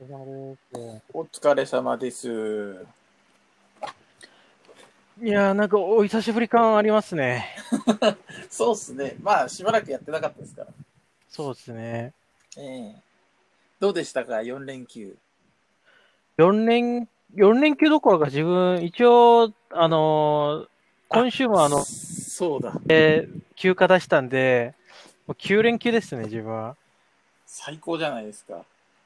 お疲れ様です。いやー、なんかお久しぶり感ありますね。そうっすね。まあ、しばらくやってなかったですから。そうですね。ええどうでしたか、4連休。4連、4連休どころか自分、一応、あのー今週もあの、そうだ。えー休暇出したんで、もう9連休ですね、自分は。最高じゃないですか。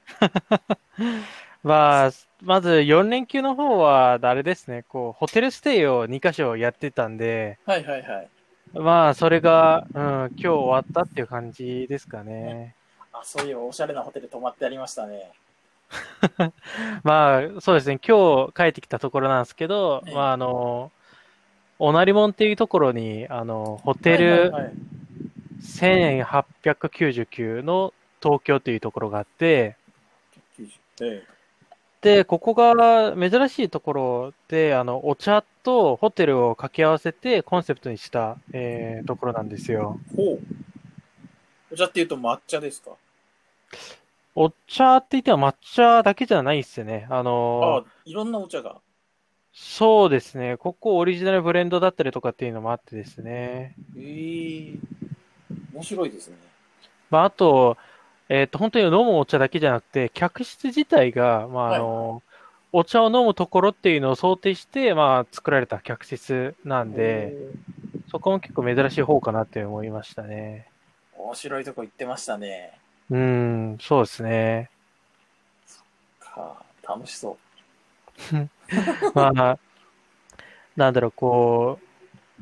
まあ、まず4連休の方は、あれですね、こう、ホテルステイを2カ所やってたんで、はいはいはい。まあ、それが、うん、今日終わったっていう感じですかね。あ、そういうおしゃれなホテル泊まってありましたね。まあ、そうですね、今日帰ってきたところなんですけど、ええまあ、あの、おなりもんっていうところに、あの、ホテルはいはいはい1899の東京というところがあって、90えで、ここが珍しいところで、あの、お茶とホテルを掛け合わせてコンセプトにした、えーところなんですよ。えほう。お茶っていうと抹茶ですか？お茶って言っては抹茶だけじゃないっすね。あのあ、いろんなお茶が。そうですね。ここオリジナルブレンドだったりとかっていうのもあってですね。ええ面白いですね。まあ、あと、えっと、本当に飲むお茶だけじゃなくて、客室自体が、まあ、あの、お茶を飲むところっていうのを想定して、まあ、作られた客室なんで、そこも結構珍しい方かなって思いましたね。面白いとこ行ってましたね。うーん、そうですね。か楽しそう。まあ、なんだろう、こ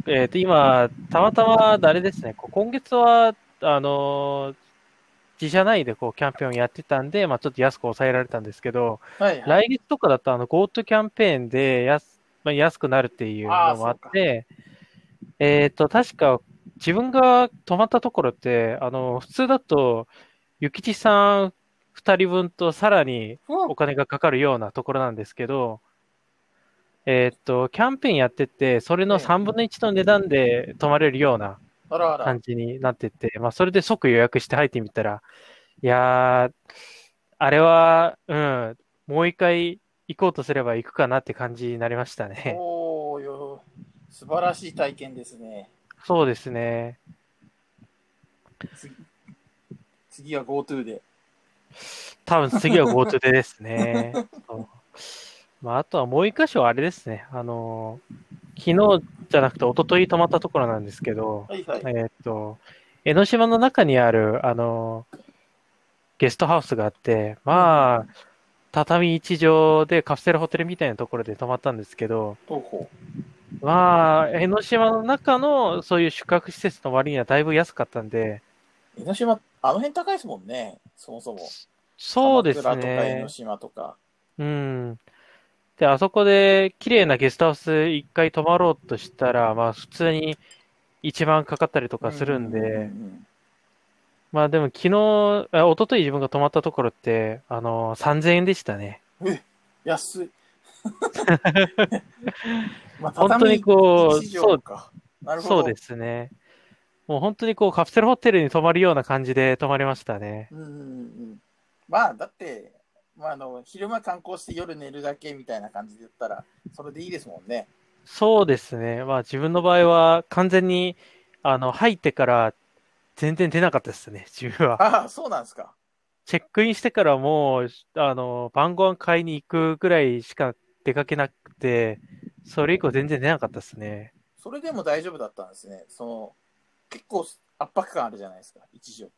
う、えっと、今、たまたま、あれですね、今月は、あの、自社内でこう、キャンペーンをやってたんで、まあ、ちょっと安く抑えられたんですけど、はいはい。来月とかだと、あの、GoTo キャンペーンで安、まあ、安くなるっていうのもあって、えっと、確か、自分が泊まったところって、あの、普通だと、ゆきちさん二人分とさらにうん。お金がかかるようなところなんですけど、えっと、キャンペーンやってて、それのええ3分の1の値段で泊まれるようなあらあら。感じになってて、まあ、それで即予約して入ってみたら、いやー、あれは、うん、もう一回行こうとすれば行くかなって感じになりましたね。おおよ、素晴らしい体験ですね。そうですね。次次は GoTo で。多分次は GoTo でですね。まあ、あとはもう一箇所あれですね。あの、昨日じゃなくて一昨日泊まったところなんですけど、はいはい。えーっと、江ノ島の中にある、あの、ゲストハウスがあって、まあ、畳一畳でカプセルホテルみたいなところで泊まったんですけど、ほうほまあ、江ノ島の中のそういう宿泊施設の割にはだいぶ安かったんで、う。江ノ島、あの辺高いですもんね。そもそも。そうです鎌倉とか江ねノ。島とか。うん。で、あそこで綺麗なゲストハウス一回泊まろうとしたら、まあ普通に1万かかったりとかするんううで、んまあでも昨日、あ一昨日自分が泊まったところって、あの、3000円でしたね。うんえ、安い。まあ本当にこう畳一畳か。なるほど。そうで。すね。もう本当にこうカプセルホテルに泊まるような感じで泊まりましたね。うんうんうん。まあ、だって、まあ、あの、昼間観光して夜寝るだけみたいな感じで言ったら、それでいいですもんね。そうですね。まあ自分の場合は完全に、あの、入ってから全然出なかったですね、自分は。ああ、そうなんですか。チェックインしてからもう、あの、晩ご飯買いに行くぐらいしか出かけなくて、それ以降全然出なかったですね。それでも大丈夫だったんですね。その、結構圧迫感あるじゃないですか、一畳って。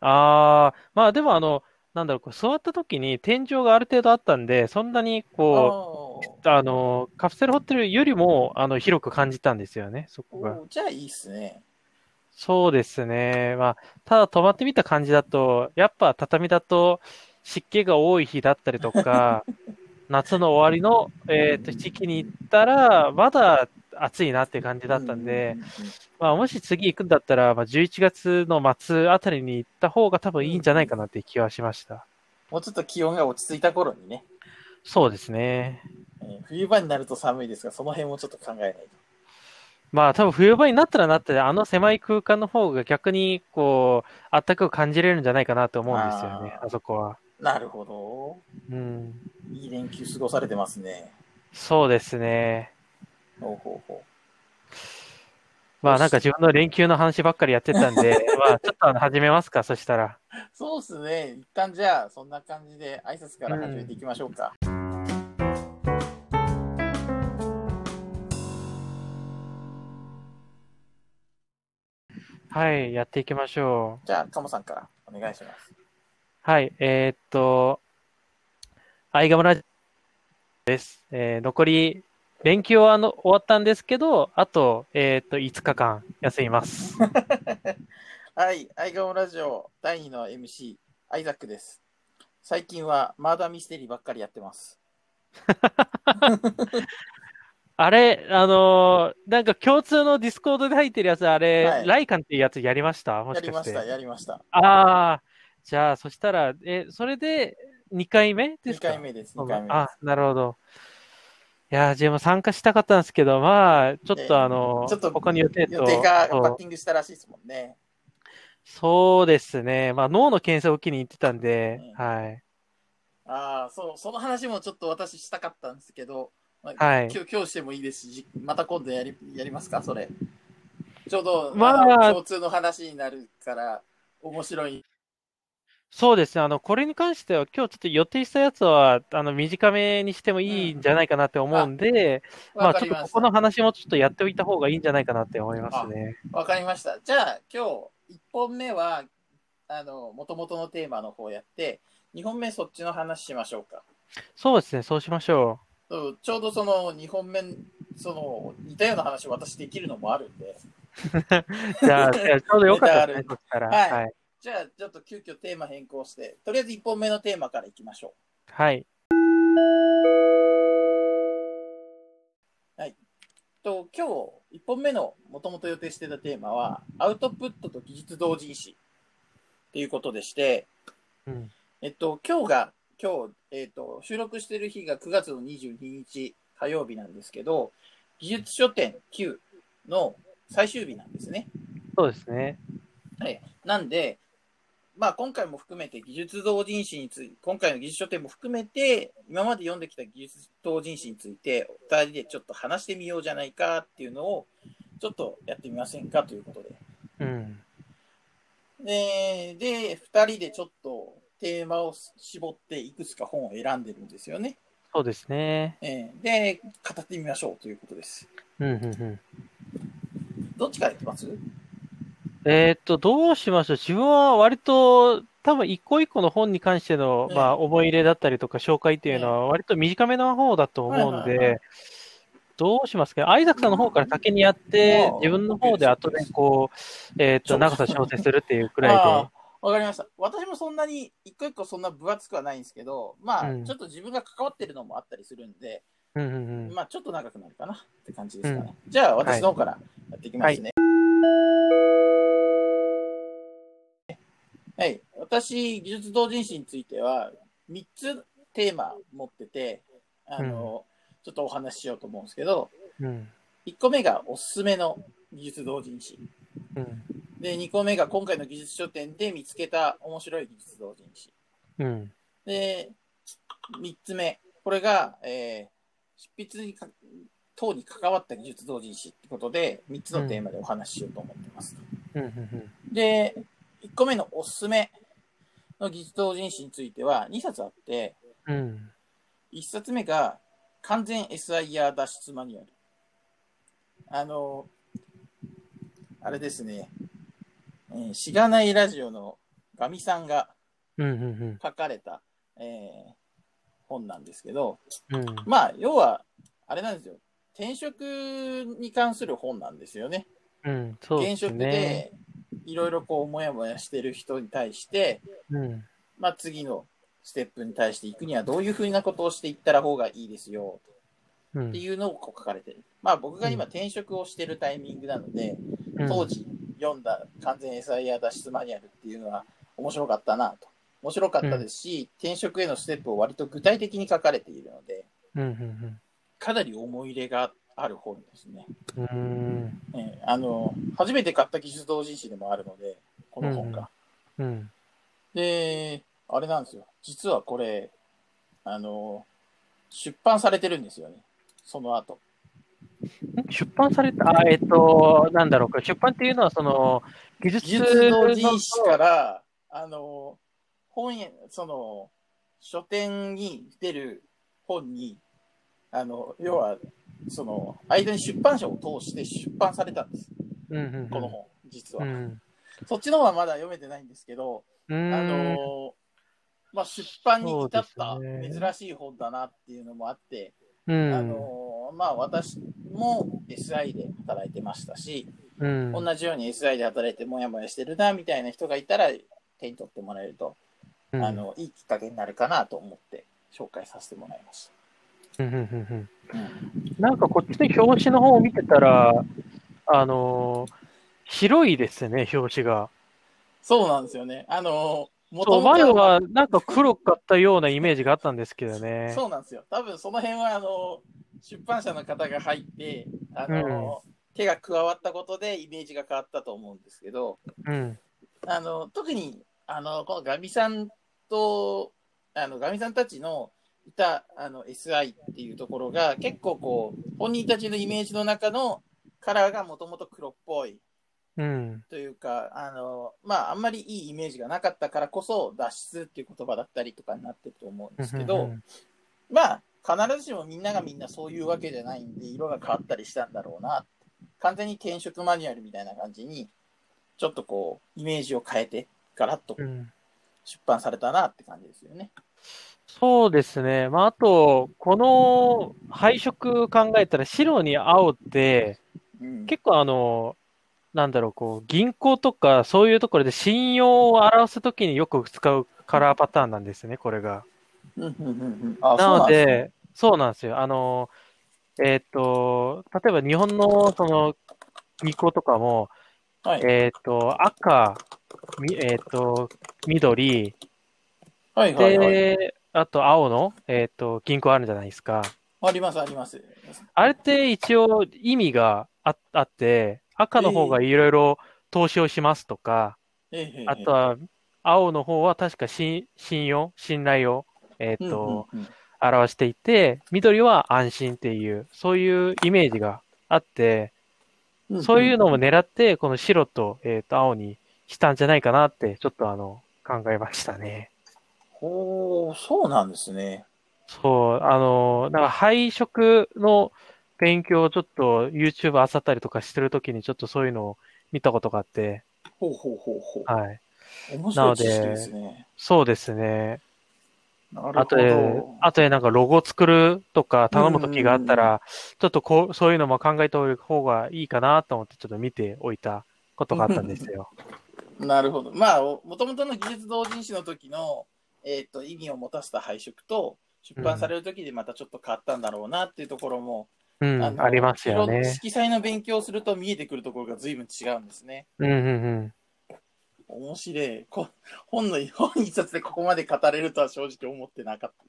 あー、まあでもあの、なんだろう、こう座った時に天井がある程度あったんで、そんなにこあう、あの、カプセルホテルよりも、あの、広く感じたんですよね、そあこが。じゃあいいっすね。そうですね。まあ、ただ泊まってみた感じだと、やっぱ畳だと湿気が多い日だったりとか、夏の終わりの、えっと、時期に行ったら、まだ暑いなって感じだったんで、まあ、もし次行くんだったら、まあ、11月の末あたりに行った方が多分いいんじゃないかなって気はしました。もうちょっと気温が落ち着いた頃にね、そうですね。えー冬場になると寒いですが、その辺もちょっと考えないと。まあ多分冬場になったらなったで、あの狭い空間の方が逆にこう、あったかく感じれるんじゃないかなと思うんですよね、あそこは。なるほど。うん。いい連休過ごされてますね。そうですね。ほうほうほまあなんか自分の連休の話ばっかりやってたんで、まあちょっとあの始めますか、そしたら。う。そうですね。一旦じゃあ、そんな感じで挨拶から始めていきましょうか。はい、やっていきましょう。じゃあ、カモさんからお願いします。はい、えーっと、アイガムラジオです。えー残り、連休はあの終わったんですけど、あと、えーっと、5日間休みます。はい、アイガモラジオ第2の MC、アイザックです。最近はマーダーミステリーばっかりやってます。あれ、あのーなんか共通の Discord で入ってるやつ、あれ、はいライカンっていうやつやりました？もしかして。やりました、やりました。ああ、じゃあ、そしたら、え、それで2回目で2すか？回目です、2回目あ、。なるほど。いやー、自分も参加したかったんですけど、まあ、ちょっえとあの、ちょっと他の予定と、予定がそうバッティングしたらしいですもんね。そうですね。まあ、脳の検査を受けに行ってたんで、うんはい。ああ、そう、その話もちょっと私したかったんですけど、まあはい今日、今日してもいいですし、じまた今度やり、やりますか、それ。ちょうど、まあ共通の話になるから、面白い。そうですね。あの、これに関しては、今日ちょっと予定したやつは、あの、短めにしてもいいんじゃないかなって思うんで、まあ、ちょっとここ。の話もちょっとやっておいた方がいいんじゃないかなって思いますね。わかりました。じゃあ、今日、1本目は、あの、元々のテーマの方やって、2本目そっちの話しましょうか。そうですね。そうしましょそうちょうどその2本目、その、似たような話を私できるのもあるんで、う。じゃあ、ちょうどよかったですね。そしたら。はいはい。じゃあ、ちょっと急遽テーマ変更して、とりあえず1本目のテーマからいきましょはい。う。と今日、1本目のもともと予定してたテーマは、アウトプットと技術同人誌っていうことでして、うん。えっと、今日が、今日、えっと、収録してる日が9月の22日火曜日なんですけど、技術書店9の最終日なんですね。そうですね。はい。なんで、まあ今回も含めて技術同人誌について、今回の技術書店も含めて、今まで読んできた技術同人誌について、お二人でちょっと話してみようじゃないかっていうのを、ちょっとやってみませんかということで。うん。で、で、二人でちょっとテーマを絞っていくつか本を選んでるんですよね。そうですね。えーで、語ってみましょうということです。うん、うん、うん。どっちからいきます？えーっと、どうしましょう。自分は割と、多分一個一個の本に関しての、ええまあ、思い入れだったりとか紹介っていうのは、割と短めの方だと思うんで、どうしますか？アイザックさんの方から先にやって自分の方で後でこう、えーっと、長さ調整するっていうくらいあで。ーわかりました。私もそんなに、一個一個そんな分厚くはないんですけど、まあ、うんちょっと自分が関わってるのもあったりするんで、うんうんうん。まあ、ちょっと長くなるかなって感じですかね。じゃあ、私の方からやっていきますね。はい。私、技術同人誌については、3つテーマ持ってて、あの、ちょっとお話ししようと思うんですけど、うん。1個目がおすすめの技術同人誌。うん。で、2個目が今回の技術書店で見つけた面白い技術同人誌。うん。で、3つ目。これが、えー執筆にか等に関わった技術同人誌ってことで、3つのテーマでお話ししようと思ってます。うん。うん。で、1個目のおすすめの技術同人誌については2冊あって、うん。1冊目が完全 SIR 脱出マニュアル。あの、あれですね、えーしがないラジオのガミさんがうん。うん。書かれた、えー本なんですけど、うん。まあ、要は、あれなんですよ。転職に関する本なんですよね。うん。そうです現職ね。で、いろいろこう、もやもやしてる人に対して、うん。まあ、次のステップに対していくにはどういうふうなことをしていったら方がいいですよ、うんっていうのをこう書かれてる。まあ、僕が今転職をしてるタイミングなので、当時読んだ完全 SIR 脱出マニュアルっていうのは面白かったなと。面白かったですし、転職へのステップを割と具体的に書かれているので、うん。うん。かなり思い入れがある本ですね。うーん。えーあの、初めて買った技術同人誌でもあるので、この本が。うん。で、あれなんですよ。実はこれ、あの、出版されてるんですよね。その後。出版された、あ、えっと、なんだろうか、出版っていうのは、その、技術同人誌から、あの、本屋、その、書店に出る本に、あの、要は、その、間に出版社を通して出版されたんです。うんうんうん、この本、実は。うん。そっちの方はまだ読めてないんですけど、うあ。の、まあ、出版に至った珍しい本だなっていうのもあって、うん。あの、まあ、私も SI で働いてましたし、うん、同じように SI で働いてもやもやしてるな、みたいな人がいたら、手に取ってもらえると、うんあ、の、いいきっかけになるかなと思って紹介させてもらいました。うんなんかこっちの表紙の方を見てたら、あのー白いですね、表紙が。そうなんですよね。あの、もそう、前はなんか黒かったようなイメージがあったんですけどね。そうなんですよ。多分その辺は、あの、出版社の方が入って、あの、手が加わったことでイメージが変わったと思うんですけど、うん。あの、特に、あの、このガミさんと、あの、ガミさんたちのいた、あの、SI っていうところが、結構こう、本人たちのイメージの中のカラーがもともと黒っぽいうん。というか、あの、まあ、あんまりいいイメージがなかったからこそ、脱出っていう言葉だったりとかになってると思うんですけど、まあ、必ずしもみんながみんなそういうわけじゃないんで、色が変わったりしたんだろうな。完全に転職マニュアルみたいな感じに、ちょっとこう、イメージを変えて、ガラッとうん。出版されたなって感じですよね。そうですね。まあ、あと、この配色考えたら白に青って、うん、結構あの、なんだろう、こう、銀行とかそういうところで信用を表すときによく使うカラーパターンなんですね、これが。なのでそうなんですよ。あの、えっと、例えば日本のその銀行とかも、はい、えっと、赤、みえっと、緑、はいはいはい。で、あと青の、えっと、銀行あるじゃないですか。ありますあります。あれって一応意味がああって、赤の方がいろいろ投資をしますとか、ええええあとは青の方は確か信信用、信頼を、えっと、うんうんうん表していて、緑は安心っていう、そういうイメージがあって、うんそういうのも狙って、この白と、えっと、青にしたんじゃないかなって、ちょっとあの、考えましたね。ほう、そうなんですね。そう、あの、なんか配色の勉強をちょっと YouTube あさったりとかしてるときにちょっとそういうのを見たことがあって、ほうほうほうほう。はい。面白い知識ですね。そうですね。なるほあとでど。、あとでなんかロゴ作るとか頼むときがあったら、ちょっとこう、そういうのも考えておいた方がいいかなと思ってちょっと見ておいたことがあったんですよ。なるほど。まあ、もともとの技術同人誌の時の、えっ、と、意味を持たせた配色と、出版される時でまたちょっと変わったんだろうなっていうところも、うん、のありますよね。色彩の勉強をすると見えてくるところが随分違うんですね。うんうんうん。面白い。こ本の、本一冊でここまで語れるとは正直思ってなかった。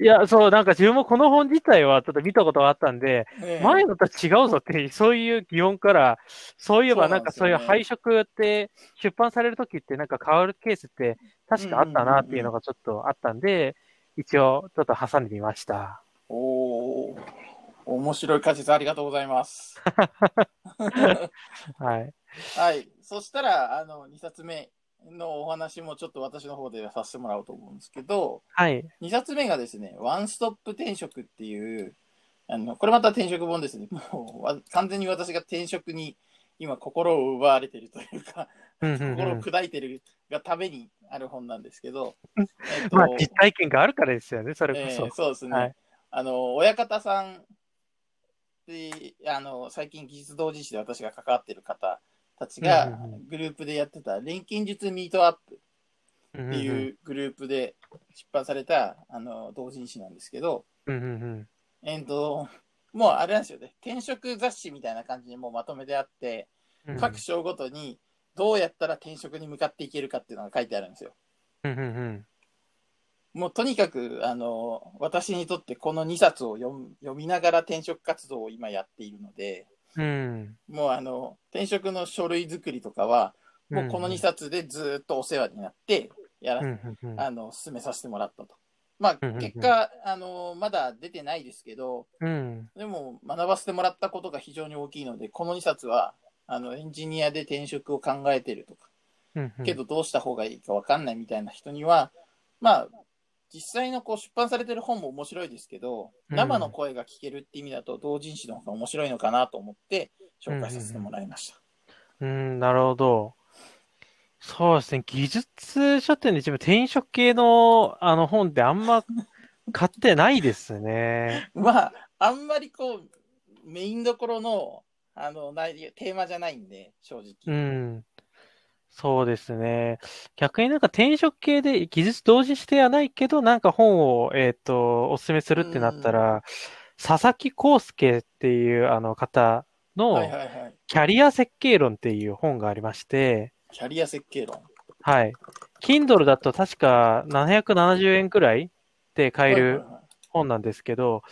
いや、そう、なんか自分もこの本自体はちょっと見たことがあったんで、ねえ前のとは違うぞって、そういう疑問から、そういえばななんかそういう配色って出版されるときってなんか変わるケースって確かあったなっていうのがちょっとあったんで、一応ちょっと挟んでみました。おー、面白い解説ありがとうございます。はい。はい。そしたら、あの、2冊目のお話もちょっと私の方でさせてもらおうと思うんですけど、はい。2冊目がですね、ワンストップ転職っていう、あの、これまた転職本ですね。もうわ、完全に私が転職に今心を奪われてるというか、心をうん砕いてるがためにある本なんですけど、うんえっとまあ、実体験があるからですよね、それこそ。えーそうですね。はいあの、親方さんで、あの、最近技術同人誌で私が関わってる方たちがグループでやってた錬金術ミートアップっっていうグループで出版された、あの、同人誌なんですけど。えっと、もうあれなんですよね。転職雑誌みたいな感じにもうまとめてあって、うん各章ごとにどうやったら転職に向かっていけるかっていうのが書いてあるんですよ。もうとにかく、あの、私にとってこの2冊を読む読みながら転職活動を今やっているので、うん。もうあの、転職の書類作りとかは、もうこの2冊でずっとお世話になって、やら、うんうんうんあの、進めさせてもらったと。まあ、結果、あの、まだ出てないですけど、うん。でも学ばせてもらったことが非常に大きいので、この2冊は、あの、エンジニアで転職を考えてるとか、けどどうした方がいいか分かんないみたいな人には、まあ、実際のこう出版されてる本も面白いですけど、うん生の声が聞けるって意味だと同人誌の方が面白いのかなと思って紹介させてもらいました。うん、なるほど。そうですね。技術書店で一番転職系のあの本ってあんま買ってないですね。まあ、あんまりこう、メインどころの、あの、テーマじゃないんで、正直。うん。そうですね。逆になんか転職系で技術同時してはないけど、なんか本を、えっと、おすすめするってなったら、佐々木康介っていうあの方の。キャリア設計論っていう本がありまして、キャリア設計論。はい。Kindle だと確か770円くらいで買える本なんですけど、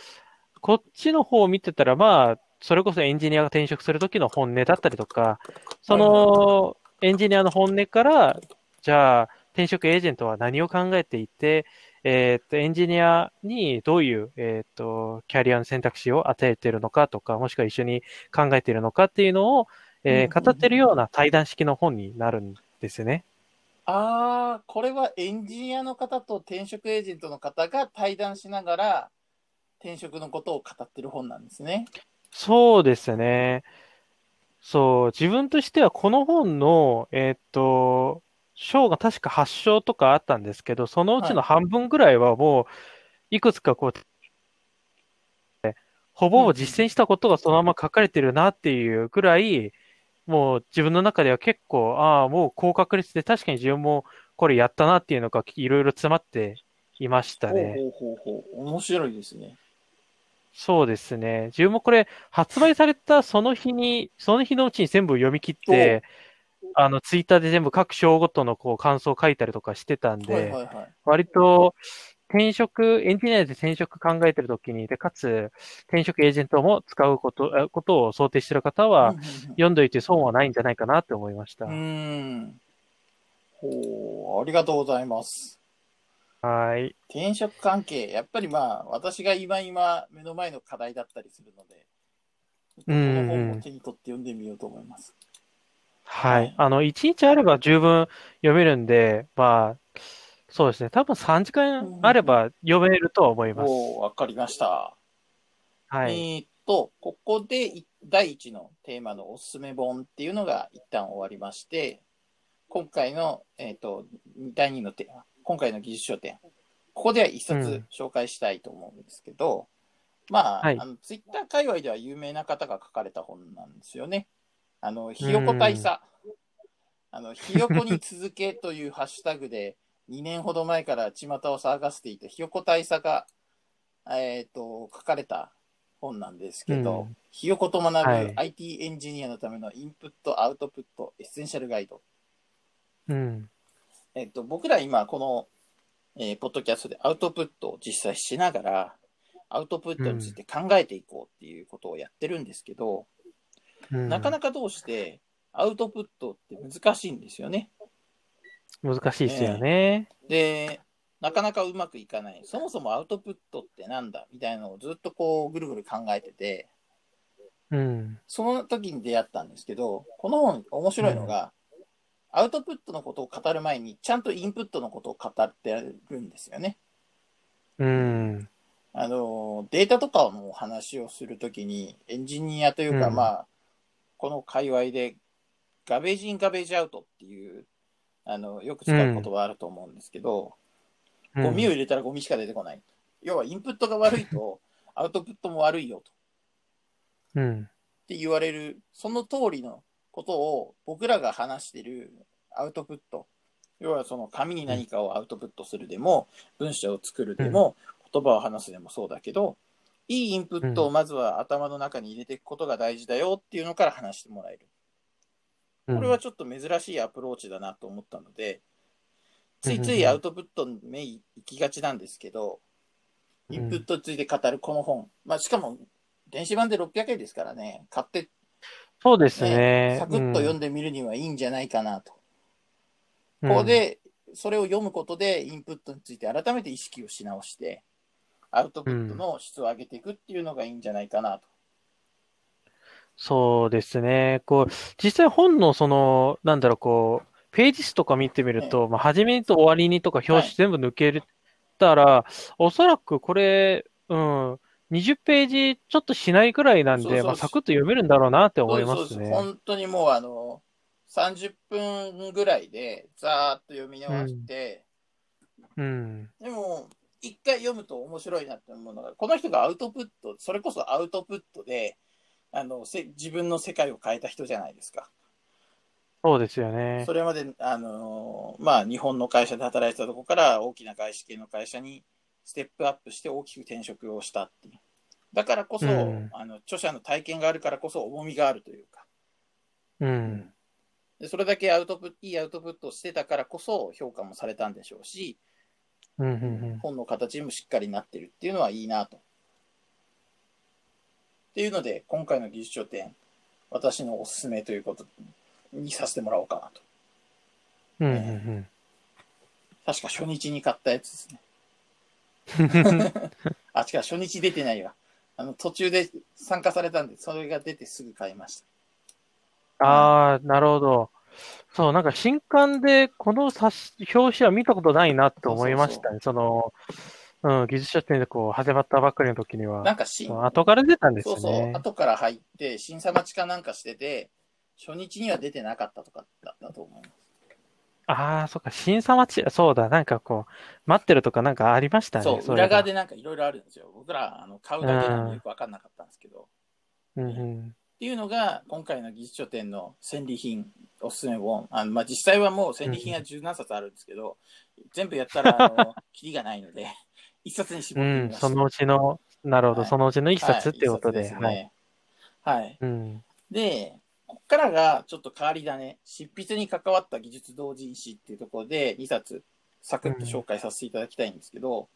こっちの方を見てたら、まあ、それこそエンジニアが転職する時の本音だったりとか、そのエンジニアの本音から、じゃあ、転職エージェントは何を考えていて、えーっと、エンジニアにどういう、えーっと、キャリアの選択肢を与えているのかとか、もしくは一緒に考えているのかっていうのを、えー語ってるような対談式の本になるんですよね。ああ、これはエンジニアの方と転職エージェントの方が対談しながら、転職のことを語ってる本なんですね。そうですね。そう、自分としてはこの本の、えーっと、章が確か8章とかあったんですけど、そのうちの半分ぐらいはもう、いくつかこう、ほぼ実践したことがそのまま書かれてるなっていうくらい、もう自分の中では結構、ああ、もう高確率で確かに自分もこれやったなっていうのがいろいろ詰まっていましたね。ほうほうほうほう。面白いですね。そうですね。自分もこれ、発売されたその日に、その日のうちに全部読み切って、あの、ツイッターで全部各章ごとのこう感想を書いたりとかしてたんで、はいはいはい。割と転職、エンジニアで転職考えてるときに、で、かつ転職エージェントも使うこと、えことを想定している方は、読んどいて損はないんじゃないかなって思いました。うーん。ほう、ありがとうございます。はい。転職関係、やっぱりまあ、私が今今目の前の課題だったりするので、こうんの本を手に取って読んでみようと思います。ははいい。あの、1日あれば十分読めるんで、まあ、そうですね。多分3時間あれば読めるとは思います。おーわかりました。はい。えーっと、ここでい第一のテーマのおすすめ本っていうのが一旦終わりまして、今回の、えーっと、第二のテーマ、今回の技術書店、ここでは一冊紹介したいと思うんですけど、まあ、はいあの、ツイッター界隈では有名な方が書かれた本なんですよね。あの、ひよこ大佐。あの、ひよこに続けというハッシュタグで、2年ほど前から巷を騒がせていたひよこ大佐が、えっ、と、書かれた本なんですけど、うんひよこと学ぶはい IT エンジニアのためのインプット、アウトプット、エッセンシャルガイド。うん。えっ、と、僕ら今、この、えーポッドキャストでアウトプットを実際しながら、アウトプットについて考えていこうっていうことをやってるんですけど、うんなかなかどうしてアウトプットって難しいんですよね。難しいですよね。で、なかなかうまくいかない。そもそもアウトプットってなんだ？みたいなのをずっとこうぐるぐる考えてて、うん。その時に出会ったんですけど、この本面白いのが、アウトプットのことを語る前に、ちゃんとインプットのことを語ってるんですよね。うん。あの、データとかの話をするときに、エンジニアというか、うんまあ、この界隈で、ガベージイン、ガベージアウトっていう、あの、よく使う言葉あると思うんですけど、ゴミを入れたらゴミしか出てこない。要は、インプットが悪いと、アウトプットも悪いよと。うん。って言われる、その通りのことを僕らが話してるアウトプット。要はその紙に何かをアウトプットするでも、文章を作るでも、言葉を話すでもそうだけど、いいインプットをまずは頭の中に入れていくことが大事だよっていうのから話してもらえる。これはちょっと珍しいアプローチだなと思ったので、ついついアウトプットに目いきがちなんですけど、インプットについて語るこの本。まあ、しかも、電子版で600円ですからね、買って、そうですね。ね、サクッと読んで、でみるにはいいんじゃないかなと。うんここで、それを読むことで、インプットについて改めて意識をし直して、アウトプットの質を上げていくっていうのがいいんじゃないかなと。そうですね。こう、実際本のその、なんだろう、こう、ページ数とか見てみると、まあ、始めにと終わりにとか表はい紙全部抜けたら、おそらくこれ、うん、20ページちょっとしないくらいなんで、そうそうまあ、サクッと読めるんだろうなって思いまそうですすね。本当にもうあの、30分ぐらいで、ざーっと読み直して、うん。でも、一回読むと面白いなって思うのが、この人がアウトプット、それこそアウトプットで、あの、せ自分の世界を変えた人じゃないですか。そうですよねそ。れまで、あのーまあ、日本の会社で働いてたとこから大きな外資系の会社にステップアップして大きく転職をしたっていう。だからこそ、うんあの著者の体験があるからこそ重みがあるというか、うん。でそれだけアウトプいいアウトプットをしてたからこそ評価もされたんでしょうし、うん、うん、本の形にもしっかりなってるっていうのはいいなと。っていうので、今回の技術書店、私のおすすめということにさせてもらおうかなと。うん。うん、うん、確か初日に買ったやつですね。うん。あ、違う、初日出てないわ。あの、途中で参加されたんで、それが出てすぐ買いました。ああ、なるほど。そう、なんか新刊でこの冊子表紙は見たことないなって思いましたね。その、うん、技術書店でこう始まったばっかりの時には。なんかし、そう後から出たんですよそうそう、ね。後から入って、審査待ちかなんかしてて、初日には出てなかったとかだったと思います。ああ、そっか、審査待ち、そうだ、なんかこう、待ってるとかなんかありましたね。そう、そ裏側でなんかいろいろあるんですよ。僕ら、あの、買うだけなんでよくわかんなかったんですけど。うんうん。っていうのが、今回の技術書店の戦利品、おすすめ本。あのまあ、実際はもう戦利品が十何冊あるんですけど、全部やったら、あの、キリがないので、一冊に絞うん、ってみました。そのうちの、なるほど、はいそのうちの一冊っていうことで。はい一冊すはい。ね。はい。うん。で、こっからがちょっと変わり種。執筆に関わった技術同人誌っていうところで2冊サクッと紹介させていただきたいんですけど、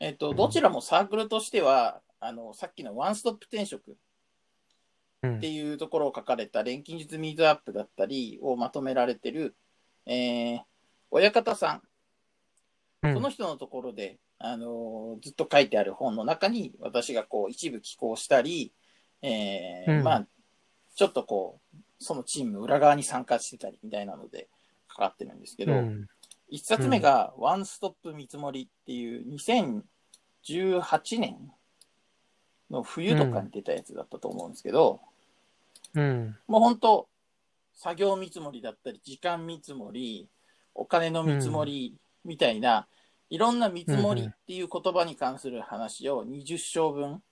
えっと、どちらもサークルとしては、あの、さっきのワンストップ転職うんっていうところを書かれた錬金術ミートアップだったりをまとめられてる、えー、親方さん。うんその人のところで、あのーずっと書いてある本の中に私がこう一部寄稿したり、えーうんまあ、ちょっとこう、そのチームの裏側に参加してたりみたいなのでかかってるんですけど、うん一冊目がワンストップ見積もりっていう2018年の冬とかに出たやつだったと思うんですけど、うん。もう本当作業見積もりだったり、時間見積もり、お金の見積もりみたいな、いろんな見積もりっていう言葉に関する話を20章分、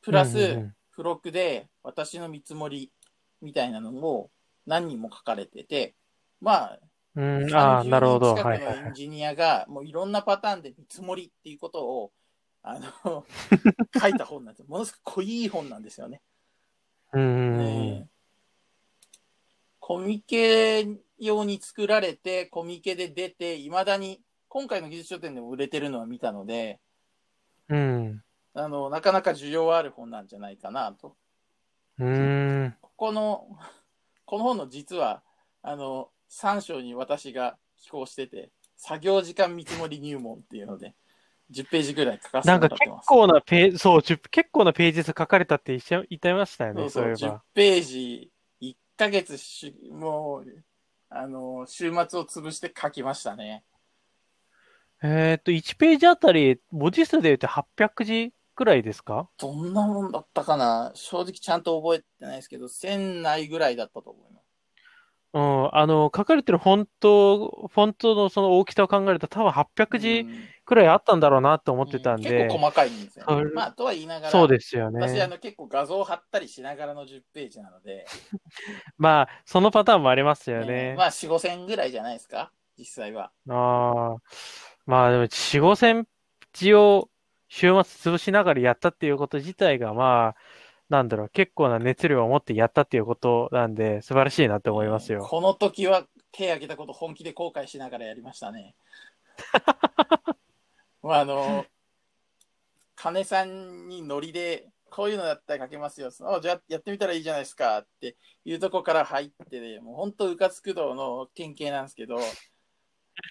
プラスうんうんうん付録で私の見積もりみたいなのも何人も書かれてて、まあ、うん、ああ、なるほど。30人はいエン。ジニアが、もういろんなパターンで見積もりっていうことを、あの、書いた本なんですよ。ものすごく濃い本なんですよね。うんねコミケ用に作られて、コミケで出て、いまだに、今回の技術書店でも売れてるのは見たので、うん。あの、なかなか需要はある本なんじゃないかなと。うーん。ここの、この本の実は、あの、3章に私が寄稿してて、作業時間見積もり入門っていうので、10ページぐらい書かせてなんか結もらってます。構なページ、そう、10結構なページ数書かれたって言っちゃ言ってましたよね、そうそう、10そういえば。ページ、1ヶ月し、もう、あの、週末を潰して書きましたね。えーっと、1ページあたり、文字数で言うと800字くらいですか？どんなもんだったかな？正直ちゃんと覚えてないですけど、1000内ぐらいだったと思います。うん、あの、書かれてるフォント、フォントのその大きさを考えると多分800字うんくらいあったんだろうなって思ってたんうんで結、構細かいんですよ、ね。まあ、とは言いながら、そうですよ私、あね。の、結構画像を貼ったりしながらの10ページなので、まあ、そのパターンもありますよねね。まあ、4、5千ぐらいじゃないですか？実際は。ああ、まあでも、4、5千字を週末潰しながらやったっていうこと自体が、まあ、なんだろう、結構な熱量を持ってやったっていうことなんで、素晴らしいなって思いますよ。この時は、手挙げたこと本気で後悔しながらやりましたね。まあ、あの、金さんにノリで、こういうのだったら書けますよ。あじゃあやってみたらいいじゃないですかっていうとこから入ってね、もう本当、うかつく道の典型なんですけど、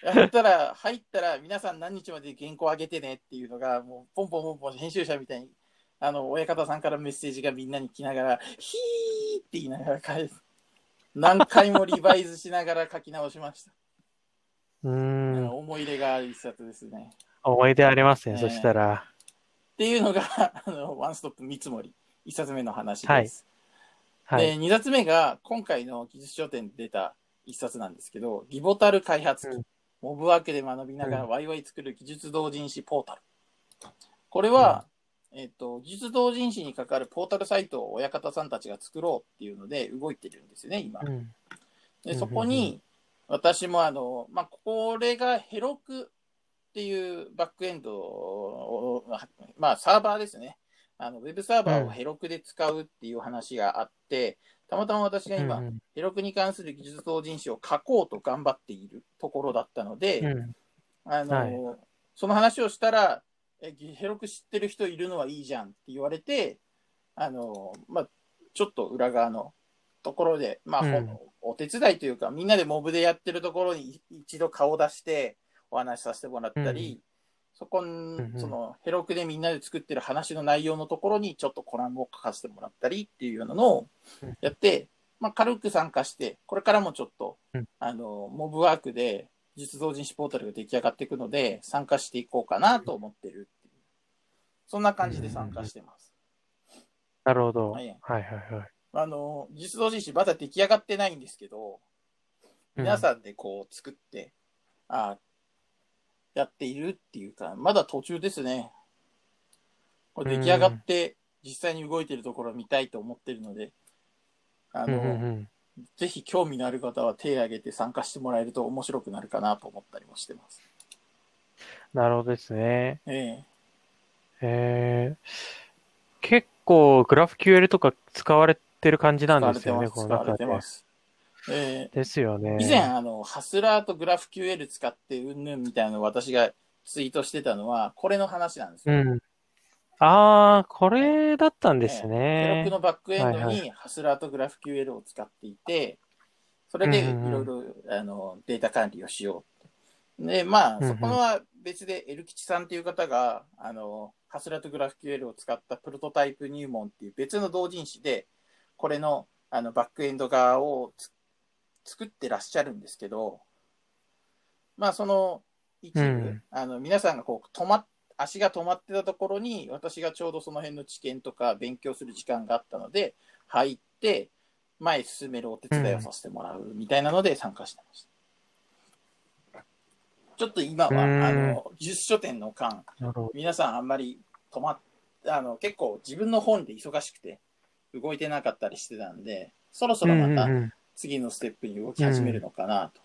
やったら、入ったら、皆さん何日まで原稿上げてねっていうのが、もうポンポンポンポン編集者みたいに、あの、親方さんからメッセージがみんなに来ながら、ヒーって言いながら返す。何回もリバイズしながら書き直しました。うーん。思い入れがある一冊ですね。思い出ありますね、ねそしたら。っていうのが、あの、ワンストップ見積もり。一冊目の話はいです。はい。で、二冊目が、今回の技術書店で出た一冊なんですけど、リボタル開発機。うんモブワークで学びながらうんワイワイ作る技術同人誌ポータル。これは、えっと、技術同人誌にかかるポータルサイトを親方さんたちが作ろうっていうので動いてるんですよね、今。うん。で、うんそこに、私もあの、まあ、これがヘロクっていうバックエンドを、まあ、サーバーですね。あの、ウェブサーバーをヘロクで使うっていう話があって、たまたま私が今、うんヘロクに関する技術同人誌を書こうと頑張っているところだったので、うん。あの、はい。その話をしたら、え、ヘロク知ってる人いるのはいいじゃんって言われて、あの、まあ、ちょっと裏側のところで、まあ、うん。お手伝いというか、みんなでモブでやってるところに一度顔出してお話しさせてもらったり、そこその、ヘロクでみんなで作ってる話の内容のところにちょっとコラムを書かせてもらったりっていうようなのをやって、まあ、軽く参加して、これからもちょっと、うんあの、モブワークで実同人誌ポータルが出来上がっていくので、参加していこうかなと思ってるっていう。そんな感じで参加してます。なるほど。ははいいはいはい。あの、実同人誌まだ出来上がってないんですけど、皆さんでこう作って、あやっているっていうか、まだ途中ですね。これ出来上がって、実際に動いてるところを見たいと思ってるので、あの、うんうんうんぜひ興味のある方は手を挙げて参加してもらえると面白くなるかなと思ったりもしてます。なるほどですね。ええー、結構、グラフ QL とか使われてる感じえなんですよね、使われてます。使われこの中で。てます。えですよねえ。以前、あの、ハスラーとグラフ QL 使ってうんぬんみたいなのを私がツイートしてたのは、これの話なんですよ。うん。ああ、これだったんですヘロねク。のバックエンドにハスラーとグラフ QL を使っていて、それでいろいろあのデータ管理をしよう。で、まあ、そこは別で、エルキチさんっていう方が、あの、ハスラーとグラフ QL を使ったプロトタイプ入門っていう別の同人誌で、これのあのバックエンド側をつ作ってらっしゃるんですけど、まあ、その一部、うんあの皆さんがこう止まっ足が止まってたところに、私がちょうどその辺の知見とか勉強する時間があったので、入って、前へ進めるお手伝いをさせてもらうみたいなので参加してました。ちょっと今は、うんあの、技術書店の間。皆さんあんまり止まっ、あの、結構自分の本で忙しくて動いてなかったりしてたんで、そろそろまたうんうんうん次のステップに動き始めるのかなと。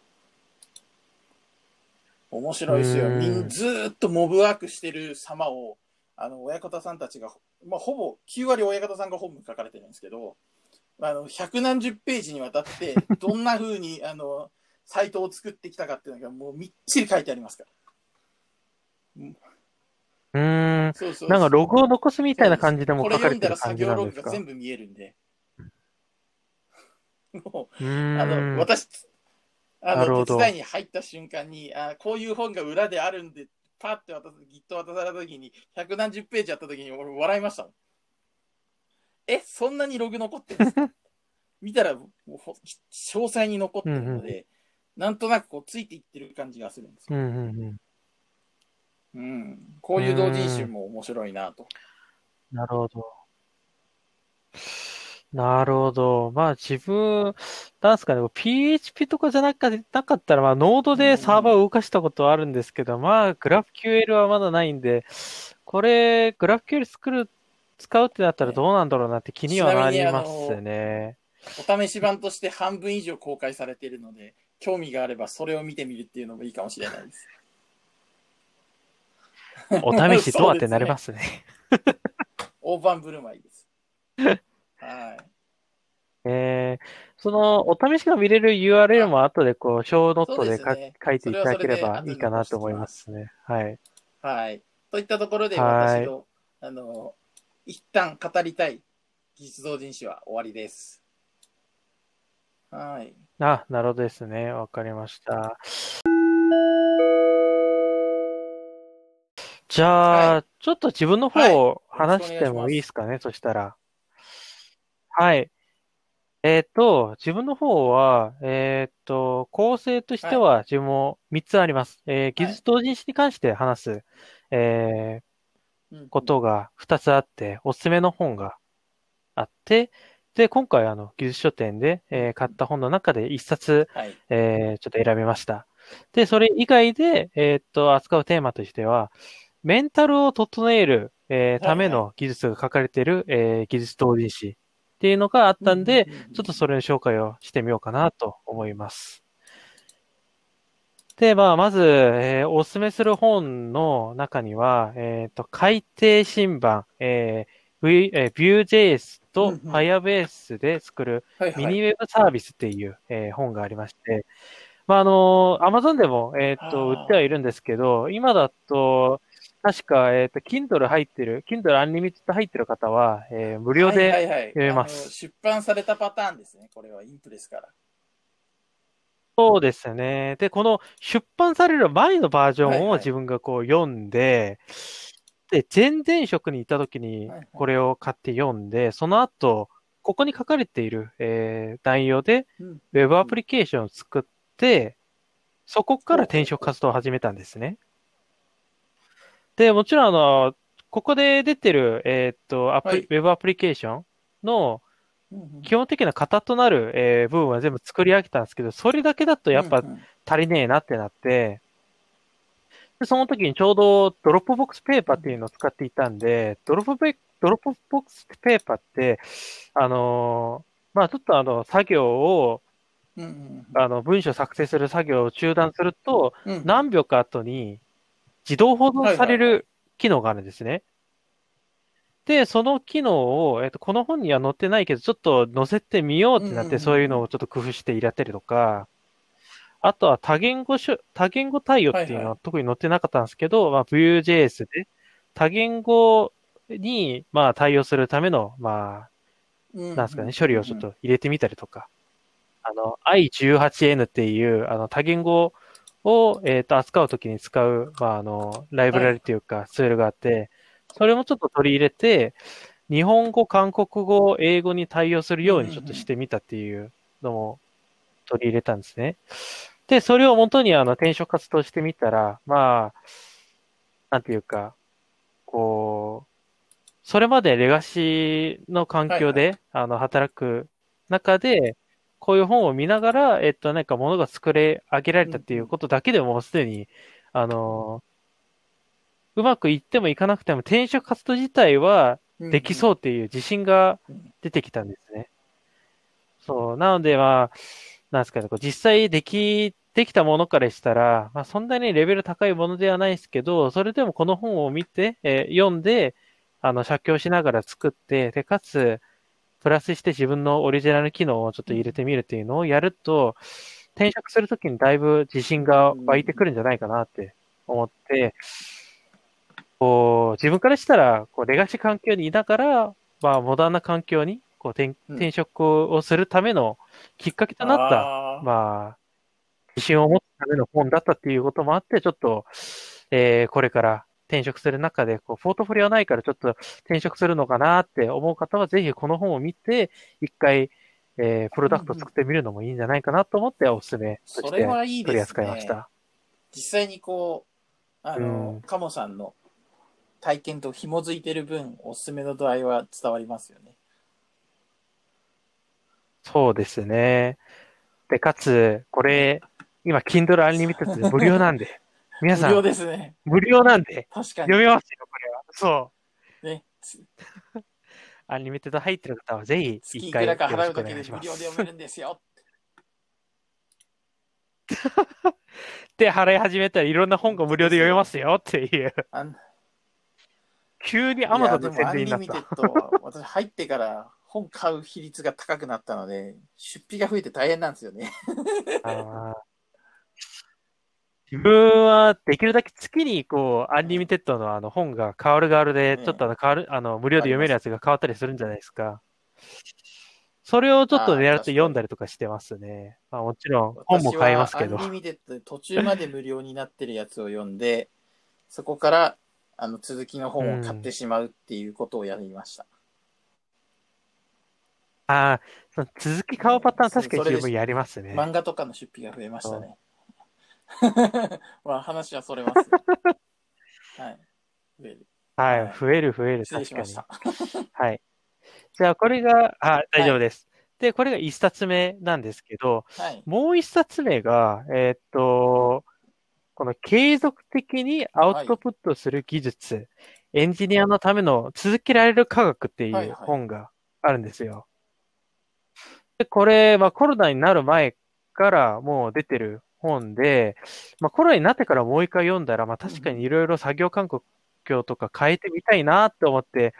面白いですよ。ずーっとモブワークしてる様を、あの、親方さんたちが、まあ、ほぼ9割親方さんが本に書かれてるんですけど、あの、百何十ページにわたって、どんな風に、あの、サイトを作ってきたかっていうのが、もうみっちり書いてありますから。うーん。そうそうなんかログを残すみたいな感じでもこれ書かれて読んだら作る感じ業ログがなんですか全部見えるんで。もうう、あの。私、あの、手伝いに入った瞬間に、あこういう本が裏であるんで、パッて渡す、ギット渡された時に、百何十ページあった時に、俺笑いましたもん。え、そんなにログ残ってるんですか？見たら、もうほ詳細に残ってるので、なんとなくこう、ついていってる感じがするんですよ。うんうんうん。うん。こういう同人誌も面白いなと。なるほど。なるほど。まあ自分、なんですかね、PHP とかじゃなかなかったら、まあノードでサーバーを動かしたことはあるんですけど、まあ GraphQL はまだないんで、これ、GraphQL 作る、使うってなったらどうなんだろうなって気にはなりますね。お試し版として半分以上公開されているので、興味があればそれを見てみるっていうのもいいかもしれないです。お試しとはってなりますね。大盤振る舞いです。はい。えー、その、お試しが見れる URL も後でこう、小ノートでね書いていただければいいかなと思いますね。はい。はい。といったところで、はい私の、あの、一旦語りたい技術同人誌は終わりです。はい。あ、なるほどですね。わかりました。じゃあ、はちょっと自分の方はいを話してもいいですかね、そしたら。はい。えっと、自分の方は、えっと、構成としては自分も3つあります。えー技術同人誌に関して話す、えーうんことが2つあって、おすすめの本があって、で、今回、あの、技術書店で、えー買った本の中で1冊、はい。えーちょっと選びました。で、それ以外で、えーっと、扱うテーマとしては、メンタルを整える、えーための技術が書かれている、えー技術同人誌っていうのがあったんで、ちょっとそれの紹介をしてみようかなと思います。で、まあ、まず、えーおすすめする本の中には、えーっと、改訂新版、えー V えー Vue.js うんとうん Firebase で作る。ミニウェブサービスっていう、えー本がありまして、まあ、あの、アマゾンでも、えっー売ってはいるんですけど、今だと、確か、えっと、Kindle 入ってる、Kindle Unlimited 入ってる方は、えー無料はいで、はいはい読めますあの出版されたパターンですね。これはインプですから。そうですね。で、この出版される前のバージョはいはいンを自分がこう読んで、で、前々職に行った時にはいはいこれを買って読んで、その後、ここに書かれている、えー内容で、うんウェブアプリケーションを作って、そこから転職活動を始めたんですね。で、もちろんあの、ここで出てる、えーっと、アプリ、はい。ウェブアプリケーションの基本的な型となる、えー部分は全部作り上げたんですけど、それだけだとやっぱ足りねえなってなって、で、その時にちょうど Dropbox Paper っていうのを使っていたんで、ドロップベ Dropbox Paper って、あのーまあちょっとあの、作業を、あの、文章作成する作業を中断すると、うん。何秒か後に自動保存されはいはいはる機能があるんですね。で、その機能を、えっと、この本には載ってないけど、ちょっと載せてみようってなって、そういうのをちょっと工夫して入れたりとか、あとは多言語しゅ、多言語対応っていうのはいはは特に載ってなかったんですけど、まあ、Vue.js で多言語に、まあ、対応するための、まあ、なんですかね、処理をちょっと入れてみたりとか、あの、i18n っていう、あの、多言語を、えっと、扱うときに使う、まあ、あの、ライブラリというか、ツールがあって、それもちょっと取り入れて、日本語、韓国語、英語に対応するようにちょっとしてみたっていうのも取り入れたんですね。で、それを元にあの、転職活動してみたら、まあ、なんていうか、こう、それまでレガシーの環境で、あの、働く中で、こういう本を見ながら、えっと、なんか物が作れ上げられたっていうことだけでもすでに、あの、うまくいってもいかなくても転職活動自体はできそうっていう自信がうん出てきたんですね。そう。なので、まあ、なんですかね、こう実際でき、できたものからしたら、まあ、そんなにレベル高いものではないですけど、それでもこの本を見て、えー読んで、あの、写経しながら作って、で、かつ、プラスして自分のオリジナル機能をちょっと入れてみるっていうのをやると、転職するときにだいぶ自信が湧いてくるんじゃないかなって思って、こう、自分からしたら、こう、レガシー環境にいながら、まあ、モダンな環境に、こう、転うん。転職をするためのきっかけとなった、あー。まあ、自信を持つための本だったっていうこともあって、ちょっと、えーこれから転職する中で、こう、ポートフォリオはないからちょっと転職するのかなって思う方は、ぜひこの本を見て、一回、えープロダクト作ってみるのもいいんじゃないかなと思っておすすめとそれして。取り扱いました。実際にこう、あの、うんカモさんの体験と紐づいてる分、おすすめの度合いは伝わりますよね。そうですね。で、かつ、これ、今、Kindle Unlimited で無料なんで、皆さ無料ん、ですね。無料なんで、確かに読。めますよ、これは。そう。ね、つ アンリミテッド入ってる方はぜひ一回よろしくおらか払う。で無料で読めるんですよ。で、払い始めたらいろんな本が無料で読めますよっていう。あん急にい Amazon のやでもアン宣伝になったリミテ。ッドは私入ってから本買う比率が高くなったので、出費が増えて大変なんですよね。あー自分はできるだけ月にこう、 Unlimited のあの本が変わる変わるで、ねちょっとあの変わる、あの、無料で読めるやつが変わったりするんじゃないですか。それをちょっと狙って読んだりとかしてますね。まあもちろん本も買いますけどアン。リミテッドで途中まで無料になってるやつを読んで、そこからあの続きの本を買ってしまうっていうことをやりました。ああ、その続き買うパターン確かに十分やりますね。漫画とかの出費が増えましたね。まあ話はそれます。はい。増えるははいい、増える増える、失礼確しかましにた。。はい。じゃあ、これが、あ、大丈夫です。で、これが一冊目なんですけど、はい。もう一冊目が、えーっと、この継続的にアウトプットする技術、エンジニアのための続けられる科学っていうはいはい本があるんですよ。で、これ、まあコロナになる前からもう出てる本で、まあコロナになってからもう一回読んだら、まあ確かにいろいろ作業環境とか変えてみたいなって思って、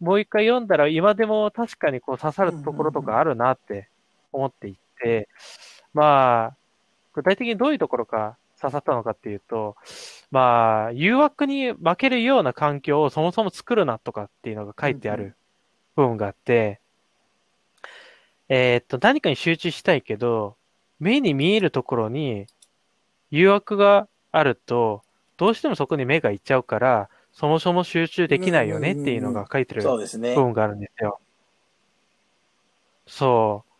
もう一回読んだら今でも確かにこう刺さるところとかあるなって思っていて、まあ、具体的にどういうところか刺さったのかっていうと、まあ、誘惑に負けるような環境をそもそも作るなとかっていうのが書いてある部分があって、えーっと、何かに集中したいけど、目に見えるところに誘惑があると、どうしてもそこに目がいっちゃうから、そもそも集中できないよねっていうのが書いてる部。分があるんですよ。そう。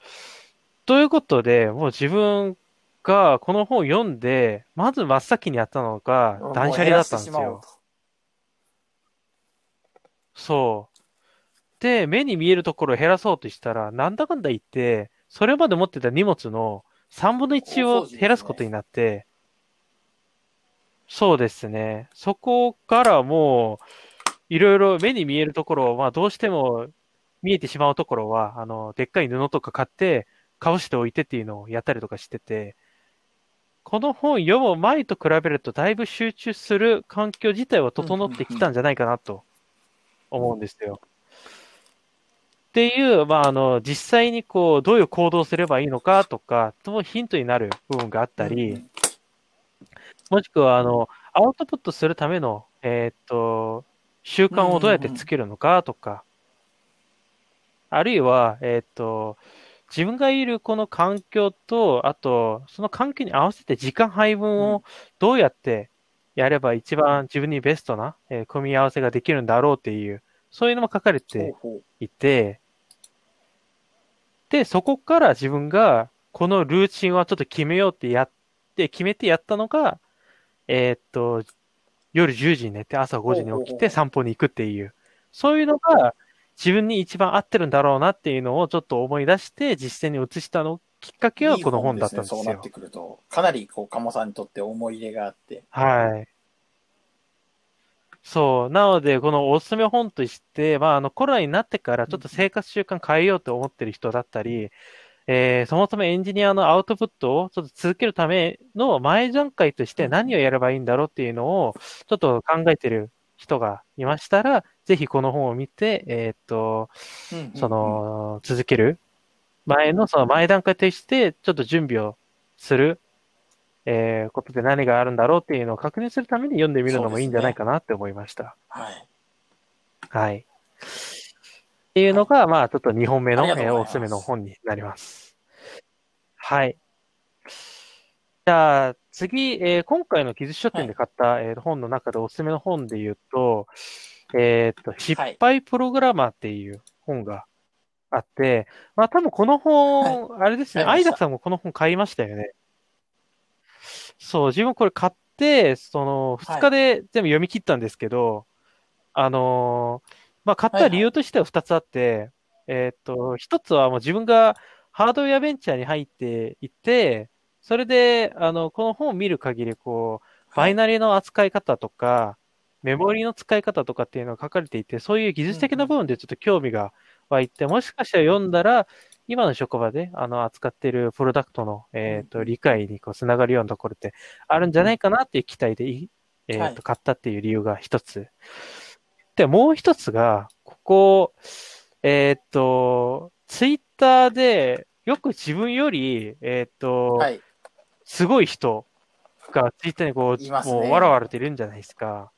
ということで、もう自分がこの本を読んで、まず真っ先にやったのが断捨離だったんですよ。そう。で、目に見えるところを減らそうとしたら、なんだかんだ言って、それまで持ってた荷物の3分の1を減らすことになって、そうですね。そこからもう、いろいろ目に見えるところを、まあどうしても見えてしまうところは、あの、でっかい布とか買って、かぶしておいてっていうのをやったりとかしてて、この本読む前と比べるとだいぶ集中する環境自体は整ってきたんじゃないかなと思うんですよ。っていう、まあ、あの、実際にこう、どういう行動をすればいいのかとか、のヒントになる部分があったり、もしくは、あの、アウトプットするための、えーっと、習慣をどうやってつけるのかとか、あるいは、えーっと、自分がいるこの環境と、あと、その環境に合わせて時間配分うん。をどうやってやれば一番自分にベストな、えー組み合わせができるんだろうっていう、そういうのも書かれていて、で、そこから自分がこのルーチンはちょっと決めようってやって、決めてやったのが、えーっと、夜10時に寝て朝5時に起きて散歩に行くっていう、そういうのが自分に一番合ってるんだろうなっていうのをちょっと思い出して実践に移したのきっかけはこの本だったんですよ。いい本ねそうなってくると、かなりこう、鴨さんにとって思い入れがあって。はい。そう。なので、このおすすめ本として、まあ、あの、コロナになってからちょっと生活習慣変えようと思ってる人だったり、えーそもそもエンジニアのアウトプットをちょっと続けるための前段階として何をやればいいんだろうっていうのをちょっと考えてる人がいましたら、ぜひこの本を見て、えーっと、そ、の、続ける。前の、その前段階として、ちょっと準備をする、えーことで何があるんだろうっていうのを確認するために読んでみるのもいいんじゃないかなって思いました。はい。はい。っていうのが、まあ、ちょっと2本目の、えーおすすめの本になります。はい。じゃあ、次、えー今回の技術書店で買った、えー本の中でおすすめの本で言うと、えーっと、失敗プログラマーっていう本があって、まあ多分この本、あれですね、アイザさんもこの本買いましたよね。そう、自分これ買って、その、2日で全部読み切ったんですけど、あのーまあ買った理由としては2つあって、えーっと、1つはもう自分がハードウェアベンチャーに入っていて、それで、あの、この本を見る限り、こう、バイナリの扱い方とか、メモリの使い方とかっていうのが書かれていて、そういう技術的な部分でちょっと興味が湧いて、もしかしたら読んだら、今の職場で、あの、扱っているプロダクトの、えっ、と、理解にこう、つながるようなところってあるんじゃないかなっていう期待でい、えっ、はいと、買ったっていう理由が一つ。で、もう一つが、ここ、えーっと、ツイッターで、よく自分より、えーっと、はい。すごい人がツイッターにこう、もうわらわらといるんじゃないですか。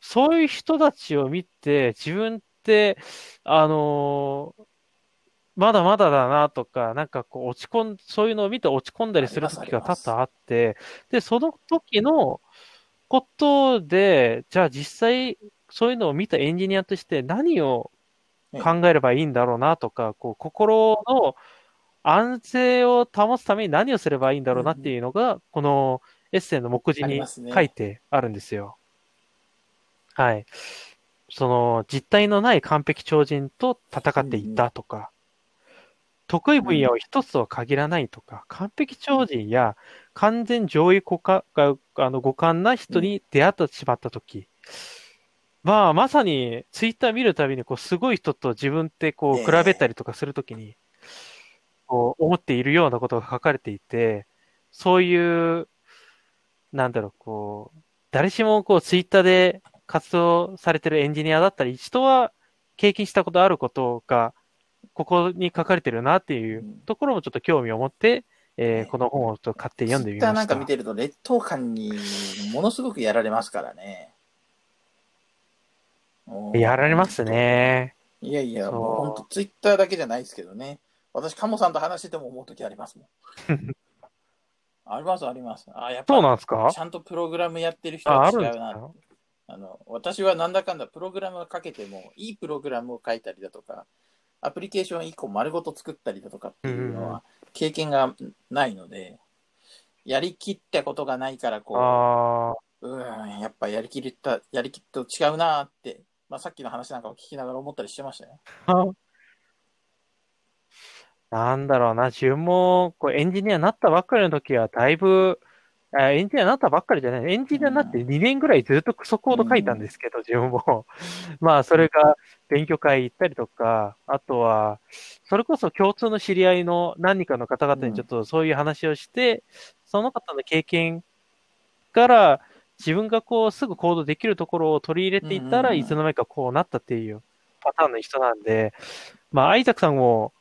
そういう人たちを見て、自分って、あのーまだまだだなとか、なんかこう落ち込ん、そういうのを見て落ち込んだりする時が多々あって、で、その時のことで、じゃあ実際、そういうのを見たエンジニアとして何を考えればいいんだろうなとか、こう、心の安静を保つために何をすればいいんだろうなっていうのが、このエッセイの目次に書いてあるんですよ。はい。その、実体のない完璧超人と戦っていったとか、得意分野を一つとは限らないとか、完璧超人や完全上位互換があの互換な人に出会ってしまったとき、まあ、まさにツイッター見るたびに、こう、すごい人と自分ってこう、ええ。比べたりとかするときに、こう、思っているようなことが書かれていて、そういう、なんだろう、こう、誰しもこう、ツイッターで活動されてるエンジニアだったり、人は経験したことあることが、ここに書かれてるなっていううんところもちょっと興味を持って、えーねこの本をちょっと買って読んでみました。なんか見てると劣等感にものすごくやられますからね。やられます。ね。いやいや、もう本当ツイッターだけじゃないですけどね。私、カモさんと話してても思うときありますもん。あります、あります。あ、やっぱそうなんですか？ちゃんとプログラムやってる人あ、はあ違うな。あの私はなんだかんだプログラムをかけても、いいプログラムを書いたりだとか、アプリケーション1個丸ごと作ったりだとかっていうのは経験がないので、やりきったことがないから、こあう、うーん、やっぱやりきった、やりきっと違うなーって、まあ、さっきの話なんかを聞きながら思ったりしてましたよ。あ。なんだろうな、自分もこうエンジニアになったばっかりの時は、だいぶ、あエンジニアになったばっかりじゃない、エンジニアになって2年ぐらいずっとクソコード書いたんですけど、自分も。まあ、それが勉強会行ったりとか、あとは、それこそ共通の知り合いの何人かの方々にちょっとそういう話をして、その方の経験から、自分がこうすぐ行動できるところを取り入れていったら、いつの間にかこうなったっていうパターンの人なんで、まあ、アイザクさんも、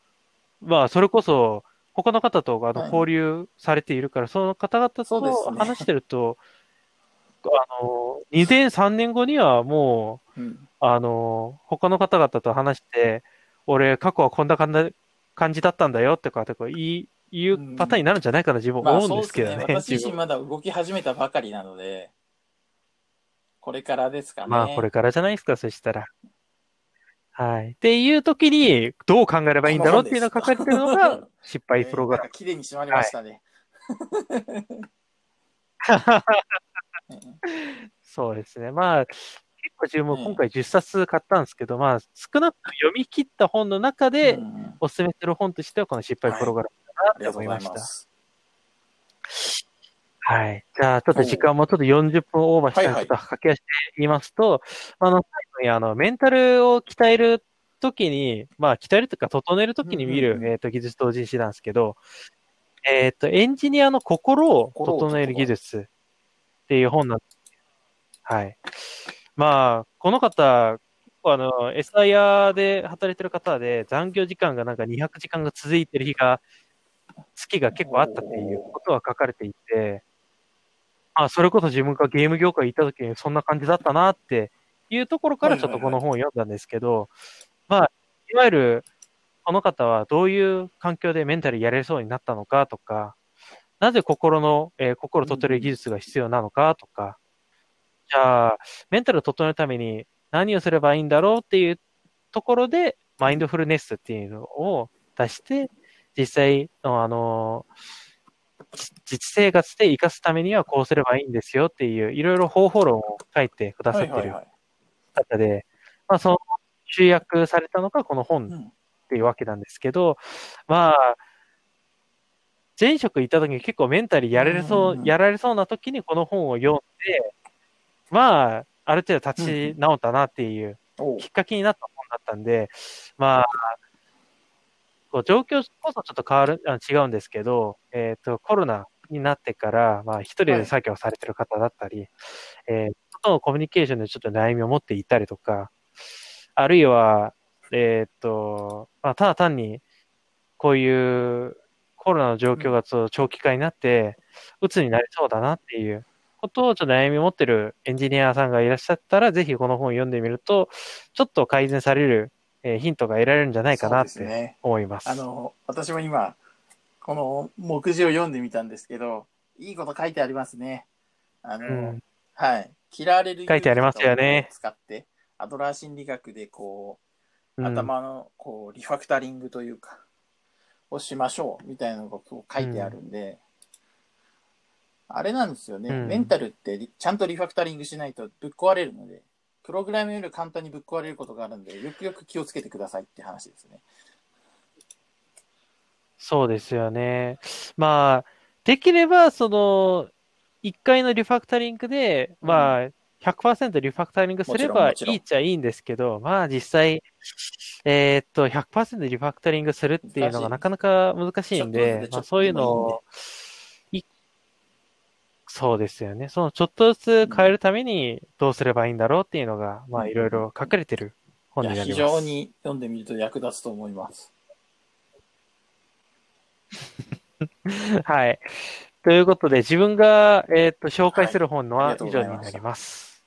まあ、それこそ、他の方とあのはい交流されているから、その方々と話してると、あの、2年、3年後にはもう、うん。あの、他の方々と話して、俺、過去はこんな感じだったんだよってか、ってこう言い、言うパターンになるんじゃないかな、自分まあ、思うんですけどね。ね。私自身まだ動き始めたばかりなので、これからですかね。まあ、これからじゃないですか、そしたら。はい。っていう時に、どう考えればいいんだろうっていうのが書かれてるのが、失敗プログラなんか綺麗に締まりましたね。ム。そうですね。まあ、結構自分も今回10冊買ったんですけど、まあ、少なくとも読み切った本の中でう、んおすすめする本としては、この失敗プログラムだなと思いました。ざいます。はい。じゃあ、ちょっと時間もちょっと40分オーバーしたちょっと駆け足で言いますと、あの、最後にあの、メンタルを鍛えるときに、まあ、鍛えるとか、整えるときに見る、うんうんうんえっ、と、技術同人誌なんですけど、えっ、と、エンジニアの心を整える技術っていう本なんです。はい。まあ、この方、あの、SIR で働いてる方で、残業時間がなんか200時間が続いてる日が、月が結構あったっていうことは書かれていて、まあ、それこそ自分がゲーム業界行った時にそんな感じだったなっていうところからちょっとこの本を読んだんですけど、まあ、いわゆる、この方はどういう環境でメンタルやれそうになったのかとか、なぜ心の、えー心を整える技術が必要なのかとか、じゃあ、メンタルを整えるために何をすればいいんだろうっていうところで、マインドフルネスっていうのを出して、実際の、あの、じ実生活で活かすためにはこうすればいいんですよっていう、いろいろ方法論を書いてくださってるはいはいはい。方で、まあ、その集約されたのがこの本うんっていうわけなんですけど、まあ、前職いた時に結構メンタルやられそう、うんうんうん。やられそうな時にこの本を読んで、まあ、ある程度立ち直ったなっていう。きっかけになった本だったんで、まあ、こう状況こそちょっと変わる、あ違うんですけど、えっ、と、コロナになってから、まあ、一人で作業されてる方だったり、えー人とのコミュニケーションでちょっと悩みを持っていたりとか、あるいは、えーっと、まあ、ただ単に、こういうコロナの状況が長期化になって、鬱になりそうだなっていうことをちょっと悩み持ってるエンジニアさんがいらっしゃったら、ぜひこの本を読んでみると、ちょっと改善される、えーヒントが得られるんじゃないかなって。思います。あの、私も今、この目次を読んでみたんですけど、いいこと書いてありますね。あの、うんはい。嫌われる書いてありますよねを使って、アドラー心理学でこう、うん頭のこうリファクタリングというか、をしましょうみたいなのがこう書いてあるんで、あれなんですよね、うんメンタルってリちゃんとリファクタリングしないとぶっ壊れるので、プログラムより簡単にぶっ壊れることがあるんで、よくよく気をつけてくださいって話ですね。そうですよね。まあ、できれば、その、1回のリファクタリングで、まあ、100%リファクタリングすればいいっちゃいいんですけど、まあ実際、えーっと、100%リファクタリングするっていうのがなかなか難しいんで、まあそういうのを、いそうですよね。そのちょっとずつ変えるためにどうすればいいんだろうっていうのが、まあいろいろ書かれてる本になります。非常に読んでみると役立つと思います。はい。ということで、自分が、えーっと、紹介する本のは以上になります。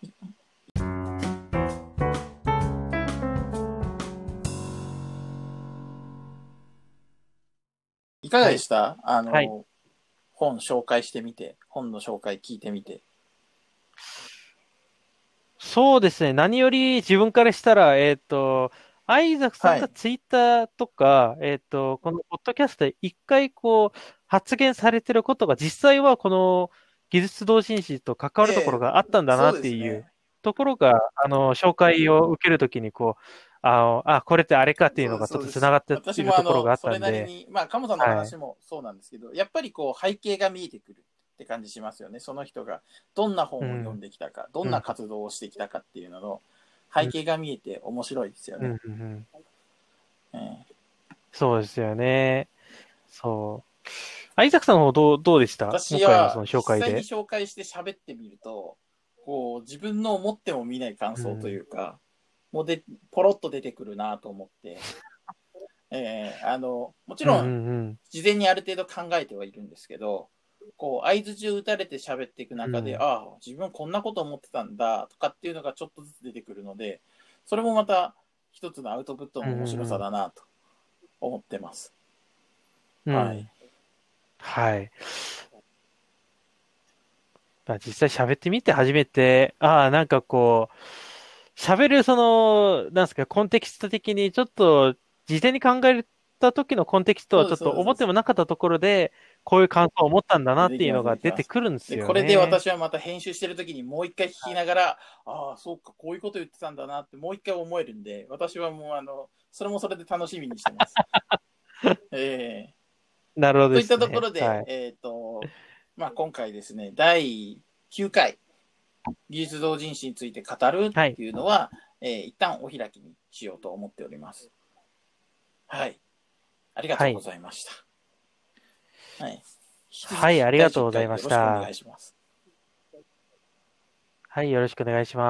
いかがでした、あの、はい本紹介してみて、本の紹介聞いてみて。そうですね。何より自分からしたら、えーっと、アイザクさんがはいツイッターとか、えーっと、このポッドキャストで一回こう、発言されてることが実際はこの技術同人誌と関わるところがあったんだなっていうところが、あの、紹介を受けるときにこう、あの、あ、これってあれかっていうのがちょっと繋がってるところがあの、ったんそれなりで、に、まあ、鴨さんの話もそうなんですけど、やっぱりこう、背景が見えてくるって感じしますよね。その人がどんな本を読んできたか、どんな活動をしてきたかっていうのの背景が見えて面白いですようんね。そうですよね。そう。アイザクさんの方どう、どうでした？私はその紹介で実際に。紹介して喋ってみると、こう自分の思っても見ない感想というか、もうでポロッと出てくるなと思って、えーあのもちろうん事前にある程度考えてはいるんですけど、こう相づちを打たれて喋っていく中で、うんああ、自分こんなこと思ってたんだとかっていうのがちょっとずつ出てくるので、それもまた一つのアウトプットの面白さだなと思ってます。うんはい。はい。まあ実際喋ってみて初めて、ああ、なんかこう、喋るその、なんですか、コンテキスト的にちょっと、事前に考えた時のコンテキストはちょっと思ってもなかったところで、こういう感想を持ったんだなっていうのが出てくるんですよね。でこれで私はまた編集してる時にもう一回聞きながら、ああ、そうか、こういうこと言ってたんだなってもう一回思えるんで、私はもうあの、それもそれで楽しみにしてます。えなるほー、といっどですね。たところで、はい。えっ、と、まあ今回ですね、第9回、技術同人誌について語るっていうのは、えー一旦お開きにしようと思っております。はい。ありがとうございました。はい。はいありがとうございました第10回よろしくお願いします。はい、よろしくお願いします。